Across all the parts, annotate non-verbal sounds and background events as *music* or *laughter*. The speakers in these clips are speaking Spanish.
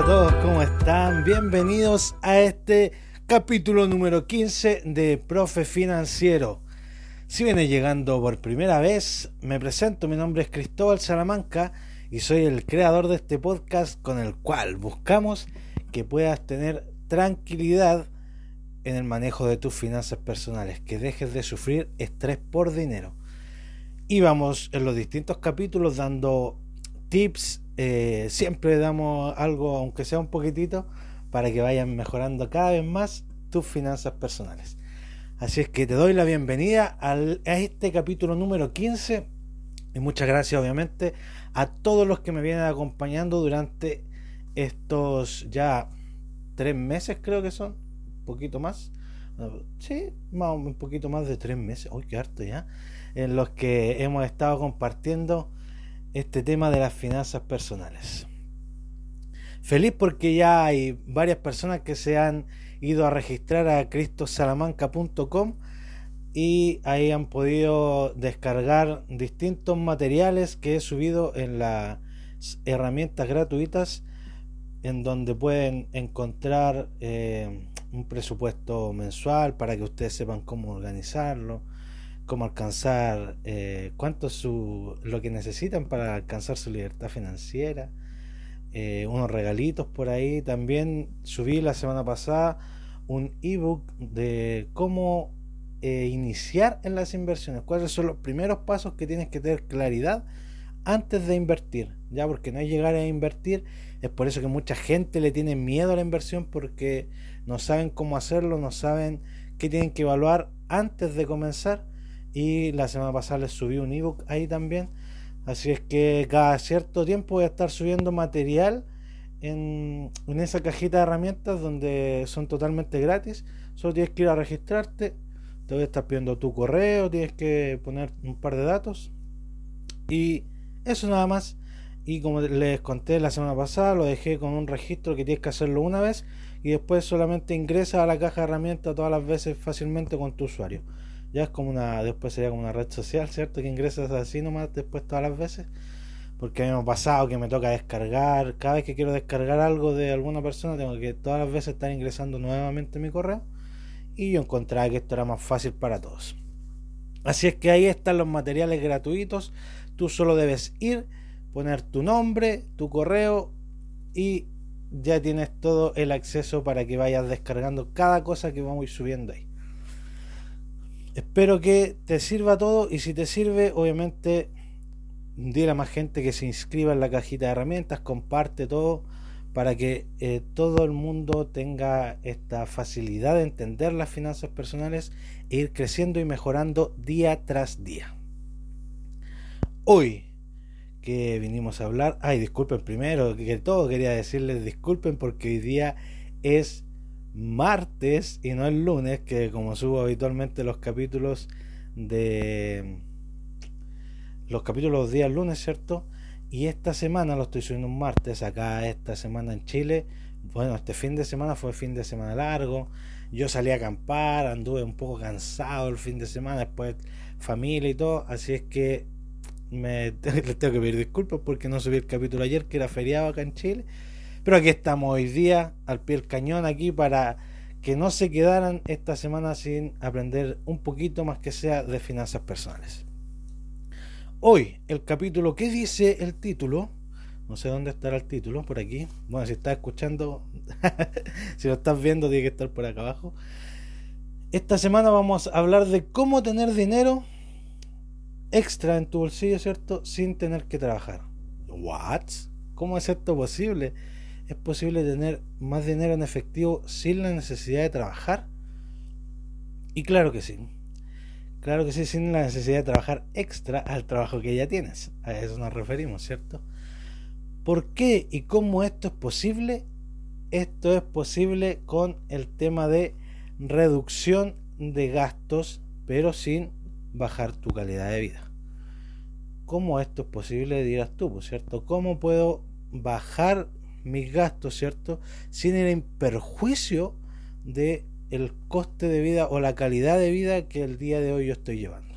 a todos, ¿cómo están? Bienvenidos a este capítulo número 15 de Profe Financiero. Si viene llegando por primera vez, me presento, mi nombre es Cristóbal Salamanca y soy el creador de este podcast con el cual buscamos que puedas tener tranquilidad en el manejo de tus finanzas personales, que dejes de sufrir estrés por dinero. Y vamos en los distintos capítulos dando tips, eh, siempre damos algo, aunque sea un poquitito, para que vayan mejorando cada vez más tus finanzas personales. Así es que te doy la bienvenida a este capítulo número 15 y muchas gracias obviamente a todos los que me vienen acompañando durante estos ya tres meses creo que son, un poquito más. Sí, un poquito más de tres meses. Uy, qué harto ya. En los que hemos estado compartiendo este tema de las finanzas personales. Feliz porque ya hay varias personas que se han ido a registrar a cristosalamanca.com y ahí han podido descargar distintos materiales que he subido en las herramientas gratuitas en donde pueden encontrar eh, un presupuesto mensual para que ustedes sepan cómo organizarlo, cómo alcanzar, eh, cuánto su, lo que necesitan para alcanzar su libertad financiera, eh, unos regalitos por ahí. También subí la semana pasada un ebook de cómo eh, iniciar en las inversiones, cuáles son los primeros pasos que tienes que tener claridad antes de invertir, ya porque no es llegar a invertir, es por eso que mucha gente le tiene miedo a la inversión porque no saben cómo hacerlo, no saben qué tienen que evaluar antes de comenzar y la semana pasada les subí un ebook ahí también. Así es que cada cierto tiempo voy a estar subiendo material en, en esa cajita de herramientas donde son totalmente gratis. Solo tienes que ir a registrarte. Te voy a estar pidiendo tu correo, tienes que poner un par de datos. Y eso nada más. Y como les conté la semana pasada, lo dejé con un registro que tienes que hacerlo una vez y después solamente ingresa a la caja de herramientas todas las veces fácilmente con tu usuario ya es como una, después sería como una red social, ¿cierto? Que ingresas así nomás después todas las veces. Porque a mí me ha pasado que me toca descargar, cada vez que quiero descargar algo de alguna persona, tengo que todas las veces estar ingresando nuevamente mi correo. Y yo encontraba que esto era más fácil para todos. Así es que ahí están los materiales gratuitos. Tú solo debes ir, poner tu nombre, tu correo y ya tienes todo el acceso para que vayas descargando cada cosa que vamos subiendo ahí. Espero que te sirva todo y si te sirve, obviamente, dile a más gente que se inscriba en la cajita de herramientas, comparte todo para que eh, todo el mundo tenga esta facilidad de entender las finanzas personales e ir creciendo y mejorando día tras día. Hoy que vinimos a hablar, ay, disculpen primero, que todo quería decirles disculpen porque hoy día es martes y no el lunes, que como subo habitualmente los capítulos de los capítulos los días lunes, ¿cierto? Y esta semana lo estoy subiendo un martes, acá esta semana en Chile. Bueno, este fin de semana fue fin de semana largo. Yo salí a acampar, anduve un poco cansado el fin de semana, después familia y todo. Así es que me *laughs* les tengo que pedir disculpas porque no subí el capítulo ayer, que era feriado acá en Chile. Pero aquí estamos hoy día, al pie del cañón, aquí para que no se quedaran esta semana sin aprender un poquito más que sea de finanzas personales. Hoy, el capítulo, ¿qué dice el título? No sé dónde estará el título, por aquí. Bueno, si estás escuchando, *laughs* si lo estás viendo, tiene que estar por acá abajo. Esta semana vamos a hablar de cómo tener dinero extra en tu bolsillo, ¿cierto? Sin tener que trabajar. ¿What? ¿Cómo es esto posible? ¿Es posible tener más dinero en efectivo sin la necesidad de trabajar? Y claro que sí. Claro que sí, sin la necesidad de trabajar extra al trabajo que ya tienes. A eso nos referimos, ¿cierto? ¿Por qué y cómo esto es posible? Esto es posible con el tema de reducción de gastos, pero sin bajar tu calidad de vida. ¿Cómo esto es posible? Dirás tú, ¿cierto? ¿Cómo puedo bajar mis gastos, ¿cierto? Sin el perjuicio de el coste de vida o la calidad de vida que el día de hoy yo estoy llevando.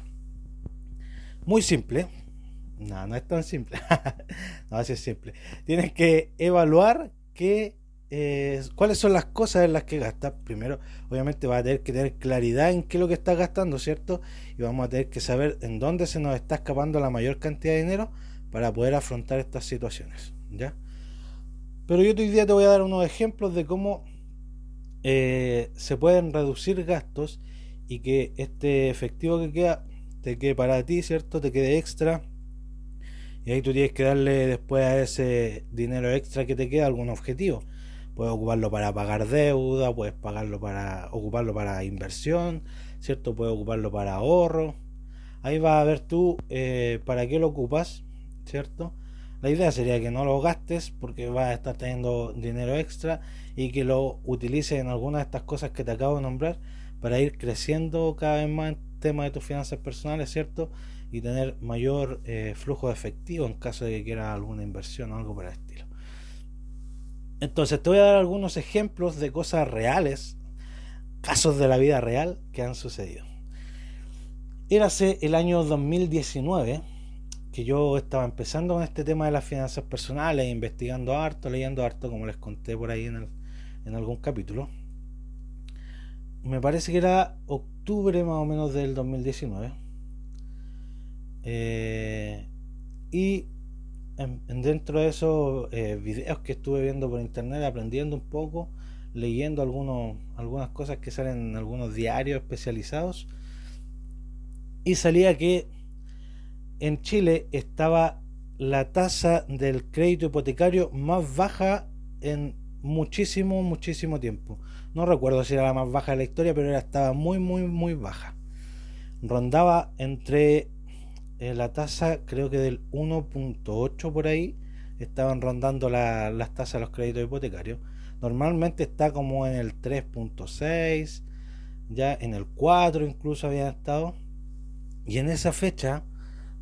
Muy simple. No, no es tan simple. *laughs* no, así es simple. Tienes que evaluar que eh, cuáles son las cosas en las que gastas. Primero, obviamente vas a tener que tener claridad en qué es lo que estás gastando, ¿cierto? Y vamos a tener que saber en dónde se nos está escapando la mayor cantidad de dinero para poder afrontar estas situaciones, ¿ya? Pero yo hoy día te voy a dar unos ejemplos de cómo eh, se pueden reducir gastos y que este efectivo que queda te quede para ti, ¿cierto? Te quede extra. Y ahí tú tienes que darle después a ese dinero extra que te queda algún objetivo puedes ocuparlo para pagar deuda, puedes pagarlo para ocuparlo para inversión, ¿cierto? Puedes ocuparlo para ahorro. Ahí vas a ver tú eh, para qué lo ocupas, ¿cierto? La idea sería que no lo gastes porque vas a estar teniendo dinero extra y que lo utilices en alguna de estas cosas que te acabo de nombrar para ir creciendo cada vez más en tema de tus finanzas personales, ¿cierto? Y tener mayor eh, flujo de efectivo en caso de que quieras alguna inversión o algo por el estilo. Entonces te voy a dar algunos ejemplos de cosas reales, casos de la vida real que han sucedido. Érase el año 2019 que yo estaba empezando con este tema de las finanzas personales, investigando harto, leyendo harto, como les conté por ahí en, en algún capítulo. Me parece que era octubre más o menos del 2019. Eh, y dentro de esos eh, videos que estuve viendo por internet, aprendiendo un poco, leyendo algunos, algunas cosas que salen en algunos diarios especializados, y salía que en Chile estaba la tasa del crédito hipotecario más baja en muchísimo, muchísimo tiempo. No recuerdo si era la más baja de la historia, pero era, estaba muy, muy, muy baja. Rondaba entre eh, la tasa creo que del 1.8 por ahí estaban rondando las tasas de los créditos hipotecarios. Normalmente está como en el 3.6, ya en el 4 incluso habían estado. Y en esa fecha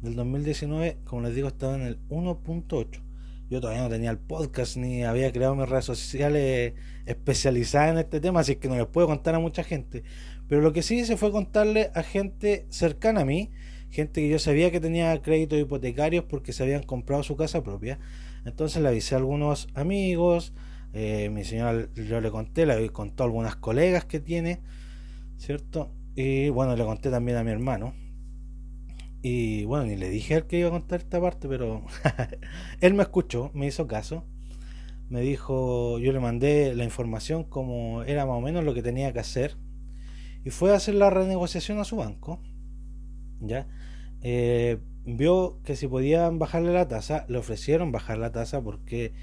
del 2019, como les digo, estaba en el 1.8. Yo todavía no tenía el podcast ni había creado mis redes sociales especializadas en este tema, así que no les puedo contar a mucha gente. Pero lo que sí hice fue contarle a gente cercana a mí gente que yo sabía que tenía créditos hipotecarios porque se habían comprado su casa propia. Entonces le avisé a algunos amigos, eh, mi señora yo le conté, le contó a algunas colegas que tiene, ¿cierto? Y bueno, le conté también a mi hermano. Y bueno, ni le dije al que iba a contar esta parte, pero *laughs* él me escuchó, me hizo caso. Me dijo, yo le mandé la información como era más o menos lo que tenía que hacer. Y fue a hacer la renegociación a su banco. ¿Ya? Eh, vio que si podían bajarle la tasa, le ofrecieron bajar la tasa porque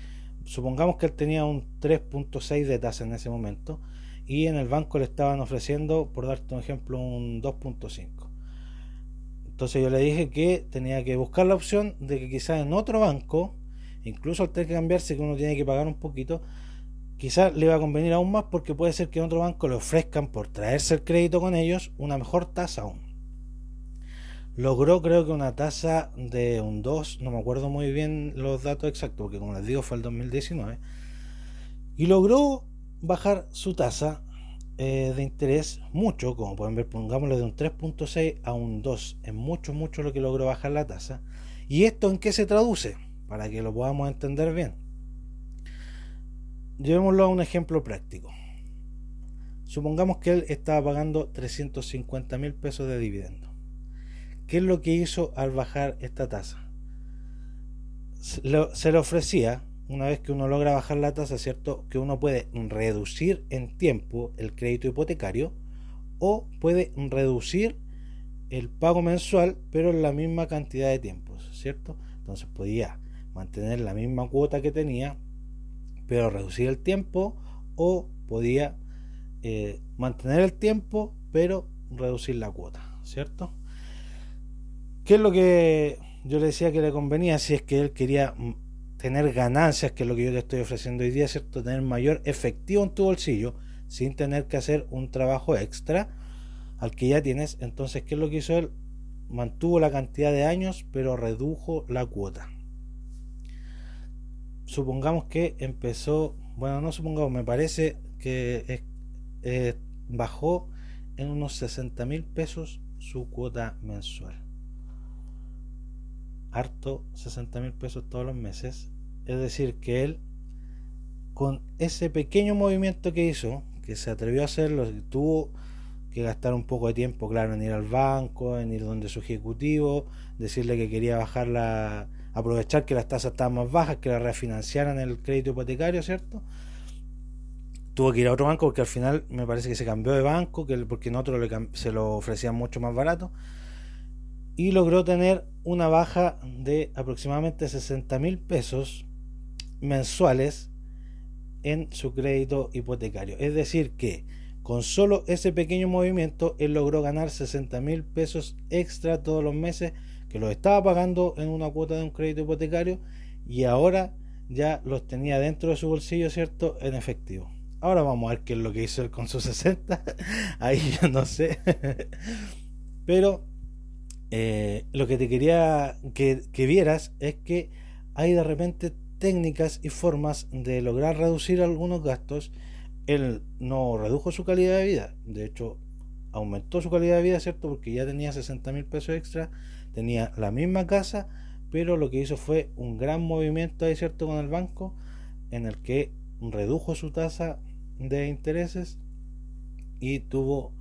supongamos que él tenía un 3.6 de tasa en ese momento y en el banco le estaban ofreciendo, por darte un ejemplo, un 2.5. Entonces yo le dije que tenía que buscar la opción de que quizás en otro banco, incluso al tener que cambiarse, que uno tiene que pagar un poquito, quizás le va a convenir aún más porque puede ser que en otro banco le ofrezcan por traerse el crédito con ellos una mejor tasa aún. Logró creo que una tasa de un 2, no me acuerdo muy bien los datos exactos, porque como les digo fue el 2019, y logró bajar su tasa eh, de interés mucho, como pueden ver, pongámoslo de un 3.6 a un 2, es mucho, mucho lo que logró bajar la tasa. ¿Y esto en qué se traduce? Para que lo podamos entender bien. Llevémoslo a un ejemplo práctico. Supongamos que él estaba pagando 350 mil pesos de dividendo ¿Qué es lo que hizo al bajar esta tasa? Se le ofrecía, una vez que uno logra bajar la tasa, ¿cierto? Que uno puede reducir en tiempo el crédito hipotecario o puede reducir el pago mensual, pero en la misma cantidad de tiempos, ¿cierto? Entonces podía mantener la misma cuota que tenía, pero reducir el tiempo, o podía eh, mantener el tiempo, pero reducir la cuota, ¿cierto? ¿Qué es lo que yo le decía que le convenía si es que él quería mm, tener ganancias, que es lo que yo te estoy ofreciendo hoy día, ¿cierto? Tener mayor efectivo en tu bolsillo sin tener que hacer un trabajo extra al que ya tienes. Entonces, ¿qué es lo que hizo él? Mantuvo la cantidad de años, pero redujo la cuota. Supongamos que empezó, bueno, no supongamos, me parece que eh, bajó en unos 60 mil pesos su cuota mensual harto 60 mil pesos todos los meses. Es decir, que él con ese pequeño movimiento que hizo, que se atrevió a hacerlo, tuvo que gastar un poco de tiempo, claro, en ir al banco, en ir donde su ejecutivo, decirle que quería bajar la, aprovechar que las tasas estaban más bajas, que la refinanciaran el crédito hipotecario, ¿cierto? Tuvo que ir a otro banco porque al final me parece que se cambió de banco, que porque en otro se lo ofrecían mucho más barato. Y logró tener una baja de aproximadamente 60 mil pesos mensuales en su crédito hipotecario. Es decir, que con solo ese pequeño movimiento, él logró ganar 60 mil pesos extra todos los meses que los estaba pagando en una cuota de un crédito hipotecario y ahora ya los tenía dentro de su bolsillo, ¿cierto? En efectivo. Ahora vamos a ver qué es lo que hizo él con sus 60. *laughs* Ahí yo no sé. *laughs* Pero eh, lo que te quería que, que vieras es que hay de repente técnicas y formas de lograr reducir algunos gastos. Él no redujo su calidad de vida, de hecho aumentó su calidad de vida, ¿cierto? Porque ya tenía 60 mil pesos extra, tenía la misma casa, pero lo que hizo fue un gran movimiento ahí, ¿cierto? Con el banco, en el que redujo su tasa de intereses y tuvo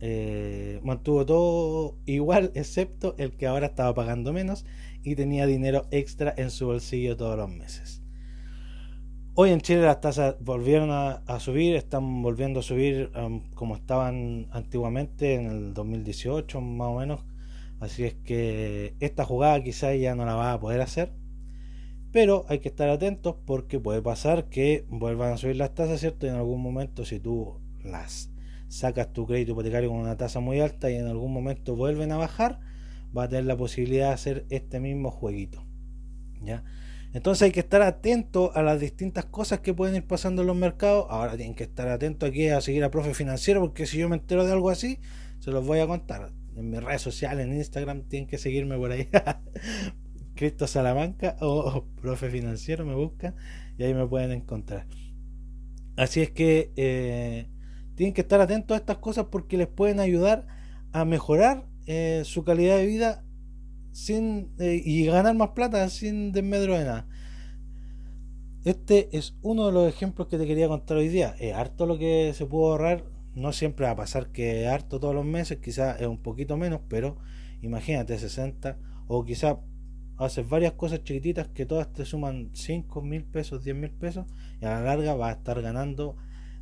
eh, mantuvo todo igual excepto el que ahora estaba pagando menos y tenía dinero extra en su bolsillo todos los meses. Hoy en Chile las tasas volvieron a, subir, están volviendo a subir um, como estaban antiguamente en el 2018 más o menos. Así es que esta jugada quizás ya no la va a poder hacer. Pero hay que estar atentos porque puede pasar que vuelvan a subir las tasas, ¿cierto? Y en algún momento si tú las sacas tu crédito hipotecario con una tasa muy alta y en algún momento vuelven a bajar, va a tener la posibilidad de hacer este mismo jueguito. ¿Ya? Entonces hay que estar atento a las distintas cosas que pueden ir pasando en los mercados. Ahora tienen que estar atentos aquí a seguir a Profe Financiero porque si yo me entero de algo así, se los voy a contar. En mis redes sociales, en Instagram, tienen que seguirme por ahí. *laughs* Cristo Salamanca o Profe Financiero me buscan y ahí me pueden encontrar. Así es que eh, tienen que estar atentos a estas cosas porque les pueden ayudar a mejorar eh, su calidad de vida sin eh, y ganar más plata sin desmedro de nada. Este es uno de los ejemplos que te quería contar hoy día. Es harto lo que se puede ahorrar. No siempre va a pasar que es harto todos los meses, quizás es un poquito menos, pero imagínate 60 o quizás haces varias cosas chiquititas que todas te suman 5 mil pesos, 10 mil pesos y a la larga vas a estar ganando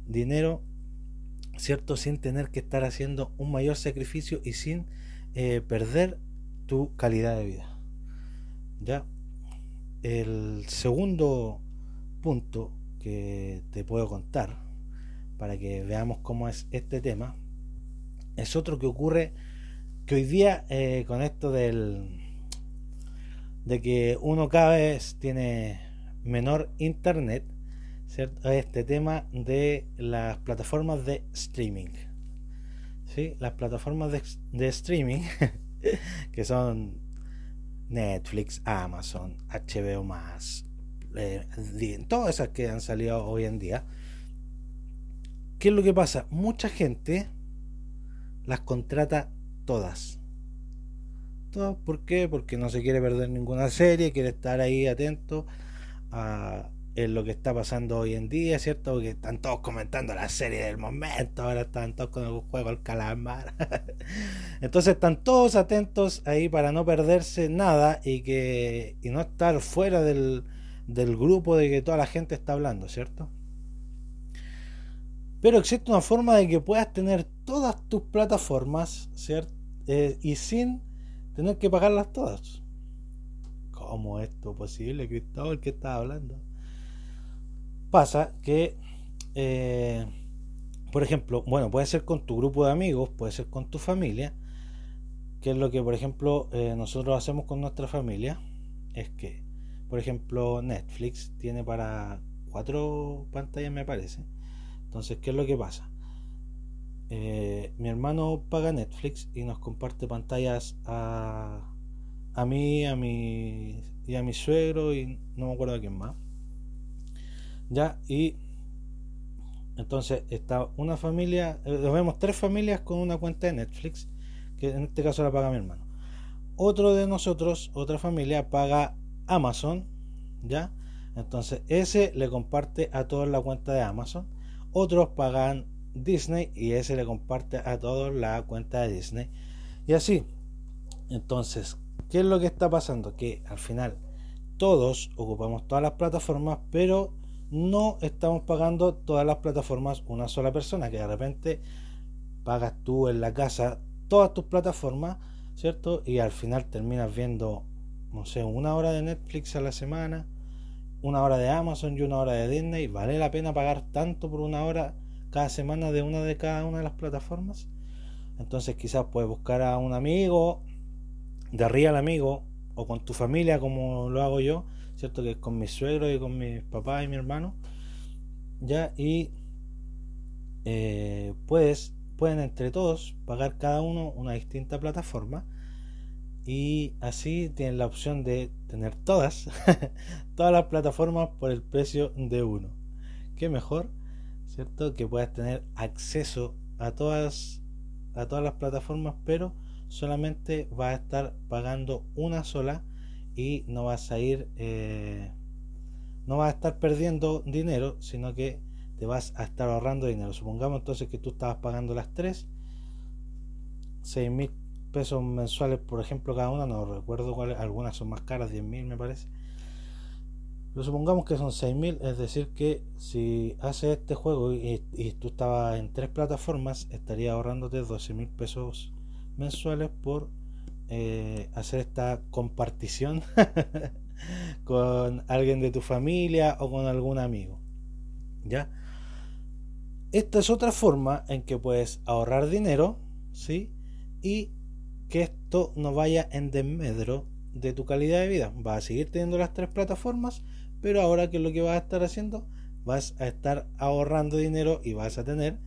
dinero, ¿cierto? Sin tener que estar haciendo un mayor sacrificio y sin eh, perder tu calidad de vida. Ya. El segundo punto que te puedo contar para que veamos cómo es este tema es otro que ocurre que hoy día eh, con esto del de que uno cada vez tiene menor internet este tema de las plataformas de streaming las plataformas de, streaming, *laughs* que son Netflix, Amazon, HBO eh, todas esas que han salido hoy en día. ¿Qué es lo que pasa? Mucha gente las contrata todas. ¿Todas? ¿Por qué? Porque no se quiere perder ninguna serie, quiere estar ahí atento a, en lo que está pasando hoy en día, ¿cierto? Porque están todos comentando la serie del momento, ahora están todos con el juego al calamar. *laughs* Entonces están todos atentos ahí para no perderse nada y que y no estar fuera del, del grupo de que toda la gente está hablando, ¿cierto? Pero existe una forma de que puedas tener todas tus plataformas, ¿cierto? Eh, y sin tener que pagarlas todas. ¿Cómo es esto posible, Cristóbal? ¿Qué estás hablando? Pasa que, eh, por ejemplo, bueno, puede ser con tu grupo de amigos, puede ser con tu familia, que es lo que, por ejemplo, eh, nosotros hacemos con nuestra familia, es que, por ejemplo, Netflix tiene para cuatro pantallas, me parece. Entonces, ¿qué es lo que pasa? Eh, mi hermano paga Netflix y nos comparte pantallas a, a mí, a mi y a mi suegro y no me acuerdo a quién más. ¿Ya? Y entonces está una familia, eh, vemos tres familias con una cuenta de Netflix, que en este caso la paga mi hermano. Otro de nosotros, otra familia, paga Amazon, ¿ya? Entonces ese le comparte a todos la cuenta de Amazon. Otros pagan Disney y ese le comparte a todos la cuenta de Disney. Y así. Entonces, ¿qué es lo que está pasando? Que al final todos ocupamos todas las plataformas, pero no estamos pagando todas las plataformas una sola persona, que de repente pagas tú en la casa todas tus plataformas, ¿cierto? Y al final terminas viendo, no sé, una hora de Netflix a la semana, una hora de Amazon y una hora de Disney. ¿Vale la pena pagar tanto por una hora cada semana de una de cada una de las plataformas? Entonces quizás puedes buscar a un amigo, de arriba al amigo, o con tu familia como lo hago yo, ¿cierto? Que es con mi suegro y con mis papás y mi hermano, ya, y eh, puedes, pueden entre todos pagar cada uno una distinta plataforma y así tienen la opción de tener todas, *laughs* todas las plataformas por el precio de uno. Qué mejor, ¿cierto? Que puedas tener acceso a todas, a todas las plataformas, pero solamente vas a estar pagando una sola y no vas a ir eh, no vas a estar perdiendo dinero sino que te vas a estar ahorrando dinero. Supongamos entonces que tú estabas pagando las tres 6 mil pesos mensuales por ejemplo cada una no recuerdo cuáles algunas son más caras 10 mil me parece. Pero supongamos que son 6 mil es decir que si haces este juego y, tú estabas en tres plataformas estaría ahorrándote 12 mil pesos mensuales por eh, hacer esta compartición *laughs* con alguien de tu familia o con algún amigo. ¿Ya? Esta es otra forma en que puedes ahorrar dinero, ¿sí? Y que esto no vaya en desmedro de tu calidad de vida. Vas a seguir teniendo las tres plataformas, pero ahora que es lo que vas a estar haciendo, vas a estar ahorrando dinero y vas a tener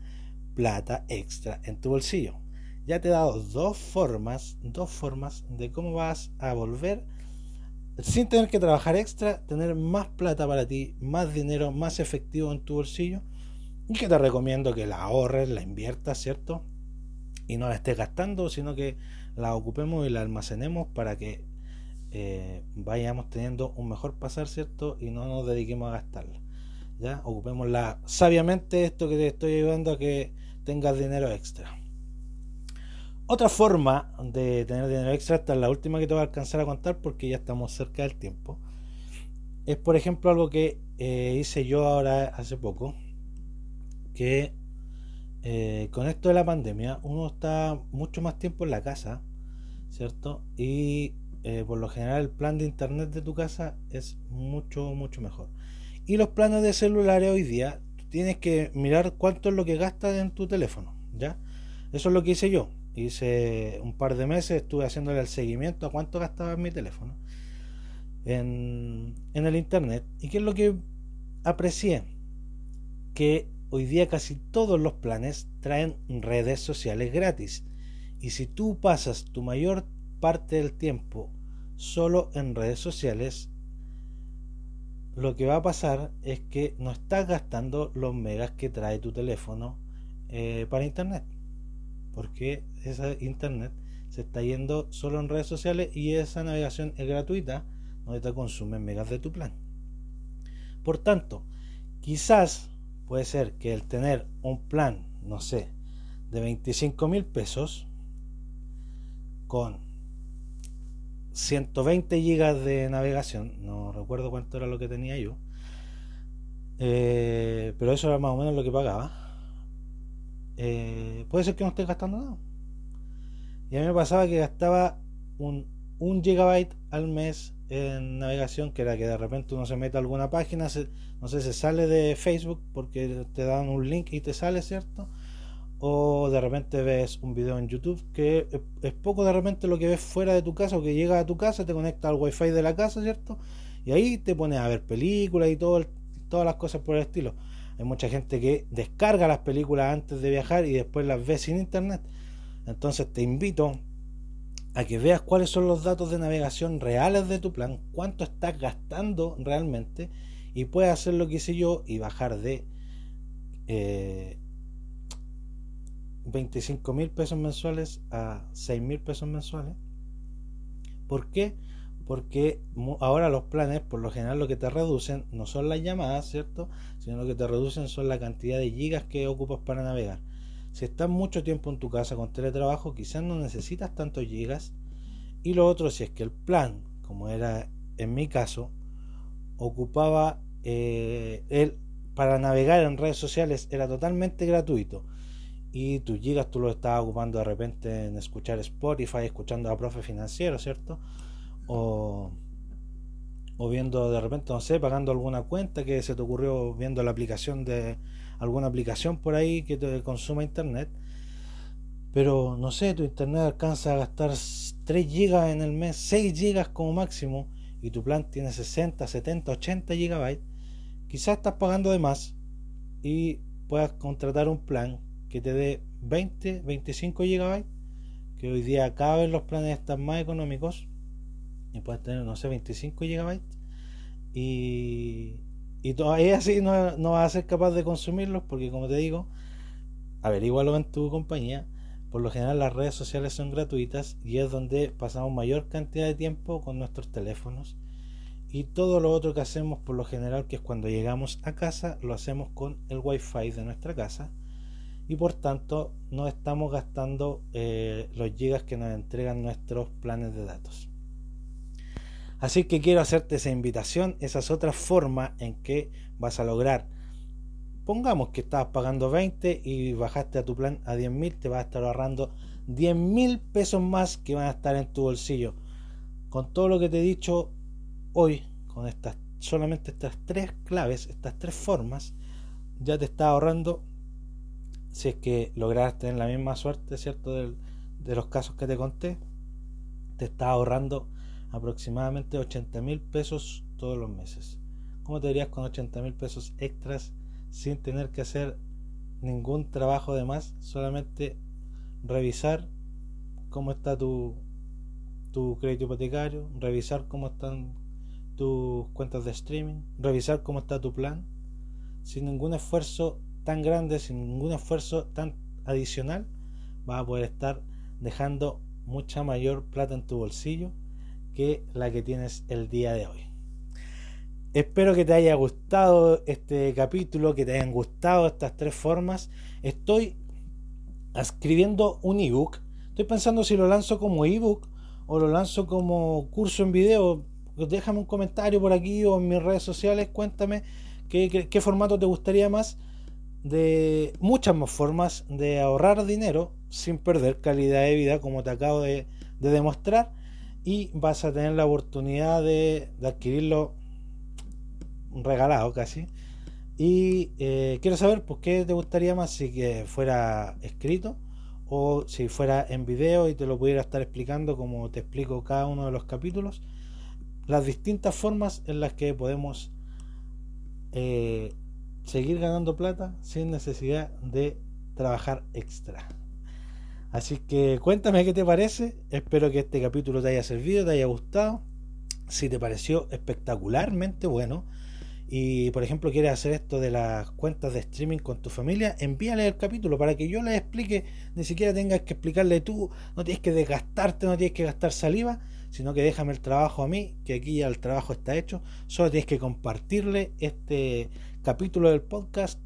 plata extra en tu bolsillo ya te he dado dos formas, dos formas de cómo vas a volver sin tener que trabajar extra, tener más plata para ti, más dinero, más efectivo en tu bolsillo y que te recomiendo que la ahorres, la inviertas, ¿cierto? Y no la estés gastando, sino que la ocupemos y la almacenemos para que eh, vayamos teniendo un mejor pasar, ¿cierto? Y no nos dediquemos a gastarla. ¿Ya? Ocupémosla sabiamente, esto que te estoy ayudando a que tengas dinero extra. Otra forma de tener dinero extra, esta es la última que te voy a alcanzar a contar porque ya estamos cerca del tiempo. Es por ejemplo algo que eh, hice yo ahora hace poco, que eh, con esto de la pandemia uno está mucho más tiempo en la casa, ¿cierto? Y eh, por lo general el plan de internet de tu casa es mucho, mucho mejor. Y los planes de celulares hoy día, tienes que mirar cuánto es lo que gastas en tu teléfono, ¿ya? Eso es lo que hice yo Hice un par de meses, estuve haciéndole el seguimiento a cuánto gastaba mi teléfono en, en el internet. ¿Y qué es lo que aprecié? Que hoy día casi todos los planes traen redes sociales gratis. Y si tú pasas tu mayor parte del tiempo solo en redes sociales, lo que va a pasar es que no estás gastando los megas que trae tu teléfono eh, para internet porque esa internet se está yendo solo en redes sociales y esa navegación es gratuita, donde te consumen megas de tu plan. Por tanto, quizás puede ser que el tener un plan, no sé, de 25 mil pesos con 120 gigas de navegación, no recuerdo cuánto era lo que tenía yo, eh, pero eso era más o menos lo que pagaba eh, puede ser que no esté gastando nada. Y a mí me pasaba que gastaba un, un gigabyte al mes en navegación, que era que de repente uno se mete a alguna página, no sé, se sale de Facebook porque te dan un link y te sale, ¿cierto? O de repente ves un video en YouTube que es poco de repente lo que ves fuera de tu casa o que llega a tu casa, te conecta al wifi de la casa, ¿cierto? Y ahí te pones a ver películas y todo todas las cosas por el estilo. Hay mucha gente que descarga las películas antes de viajar y después las ve sin internet. Entonces te invito a que veas cuáles son los datos de navegación reales de tu plan, cuánto estás gastando realmente y puedes hacer lo que hice yo y bajar de 25 eh, mil pesos mensuales a 6 mil pesos mensuales. ¿Por qué? porque ahora los planes, por lo general, lo que te reducen no son las llamadas, ¿cierto? Sino lo que te reducen son la cantidad de gigas que ocupas para navegar. Si estás mucho tiempo en tu casa con teletrabajo, quizás no necesitas tantos gigas. Y lo otro, si es que el plan, como era en mi caso, ocupaba eh, el, para navegar en redes sociales, era totalmente gratuito. Y tus gigas tú lo estabas ocupando de repente en escuchar Spotify, escuchando a profe financiero, ¿cierto? O, o viendo de repente, no sé, pagando alguna cuenta que se te ocurrió viendo la aplicación de alguna aplicación por ahí que te consuma internet. Pero no sé, tu internet alcanza a gastar 3 gigas en el mes, 6 gigas como máximo, y tu plan tiene 60, 70, 80 gigabytes. Quizás estás pagando de más y puedas contratar un plan que te dé 20, 25 gigabytes, que hoy día cada vez los planes están más económicos y puedes tener, no sé, 25 gigabytes y, y todavía así no, no, vas a ser capaz de consumirlos porque como te digo, averígualo en tu compañía. Por lo general las redes sociales son gratuitas y es donde pasamos mayor cantidad de tiempo con nuestros teléfonos. Y todo lo otro que hacemos por lo general, que es cuando llegamos a casa, lo hacemos con el wifi de nuestra casa. Y por tanto no estamos gastando eh, los gigas que nos entregan nuestros planes de datos. Así que quiero hacerte esa invitación, esa es otra forma en que vas a lograr. Pongamos que estabas pagando 20 y bajaste a tu plan a 10 mil, te vas a estar ahorrando 10 mil pesos más que van a estar en tu bolsillo. Con todo lo que te he dicho hoy, con estas solamente estas tres claves, estas tres formas, ya te está ahorrando, si es que lograste tener la misma suerte, ¿cierto? De, de los casos que te conté, te está ahorrando aproximadamente 80 mil pesos todos los meses. ¿Cómo te dirías con 80 mil pesos extras sin tener que hacer ningún trabajo de más? Solamente revisar cómo está tu, tu crédito hipotecario, revisar cómo están tus cuentas de streaming, revisar cómo está tu plan, sin ningún esfuerzo tan grande, sin ningún esfuerzo tan adicional, vas a poder estar dejando mucha mayor plata en tu bolsillo que la que tienes el día de hoy. Espero que te haya gustado este capítulo, que te hayan gustado estas tres formas. Estoy escribiendo un ebook. Estoy pensando si lo lanzo como ebook o lo lanzo como curso en video. Déjame un comentario por aquí o en mis redes sociales. Cuéntame qué, formato te gustaría más. De muchas más formas de ahorrar dinero sin perder calidad de vida, como te acabo de demostrar y vas a tener la oportunidad de, adquirirlo regalado casi. Y eh, quiero saber por qué te gustaría más si fuera escrito o si fuera en video y te lo pudiera estar explicando como te explico cada uno de los capítulos. Las distintas formas en las que podemos eh, seguir ganando plata sin necesidad de trabajar extra. Así que cuéntame qué te parece. Espero que este capítulo te haya servido, te haya gustado. Si te pareció espectacularmente bueno y por ejemplo quieres hacer esto de las cuentas de streaming con tu familia, envíale el capítulo para que yo le explique, ni siquiera tengas que explicarle tú, no tienes que desgastarte, no tienes que gastar saliva, sino que déjame el trabajo a mí, que aquí ya el trabajo está hecho, solo tienes que compartirle este capítulo del podcast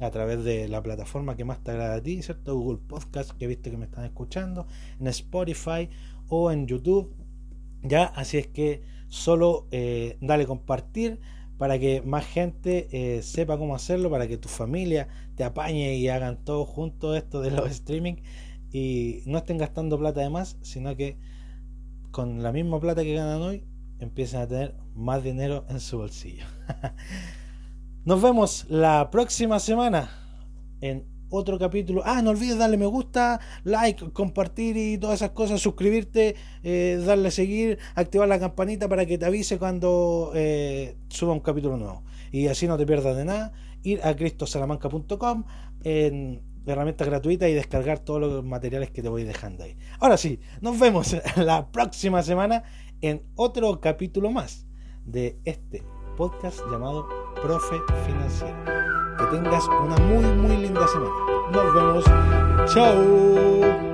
a través de la plataforma que más te agrada a ti, ¿cierto? Google Podcast, que viste que me están escuchando, en Spotify o en YouTube. Ya, así es que solo eh, dale compartir para que más gente eh, sepa cómo hacerlo, para que tu familia te apañe y hagan todo junto esto de los streaming y no estén gastando plata de más, sino que con la misma plata que ganan hoy empiecen a tener más dinero en su bolsillo. *laughs* Nos vemos la próxima semana en otro capítulo. Ah, no olvides darle me gusta, like, compartir y todas esas cosas, suscribirte, eh, darle seguir, activar la campanita para que te avise cuando eh, suba un capítulo nuevo. Y así no te pierdas de nada. Ir a cristosalamanca.com en herramientas gratuitas y descargar todos los materiales que te voy dejando ahí. Ahora sí, nos vemos *laughs* la próxima semana en otro capítulo más de este podcast llamado Profe Financiero. Que tengas una muy, muy linda semana. Nos vemos. Chao.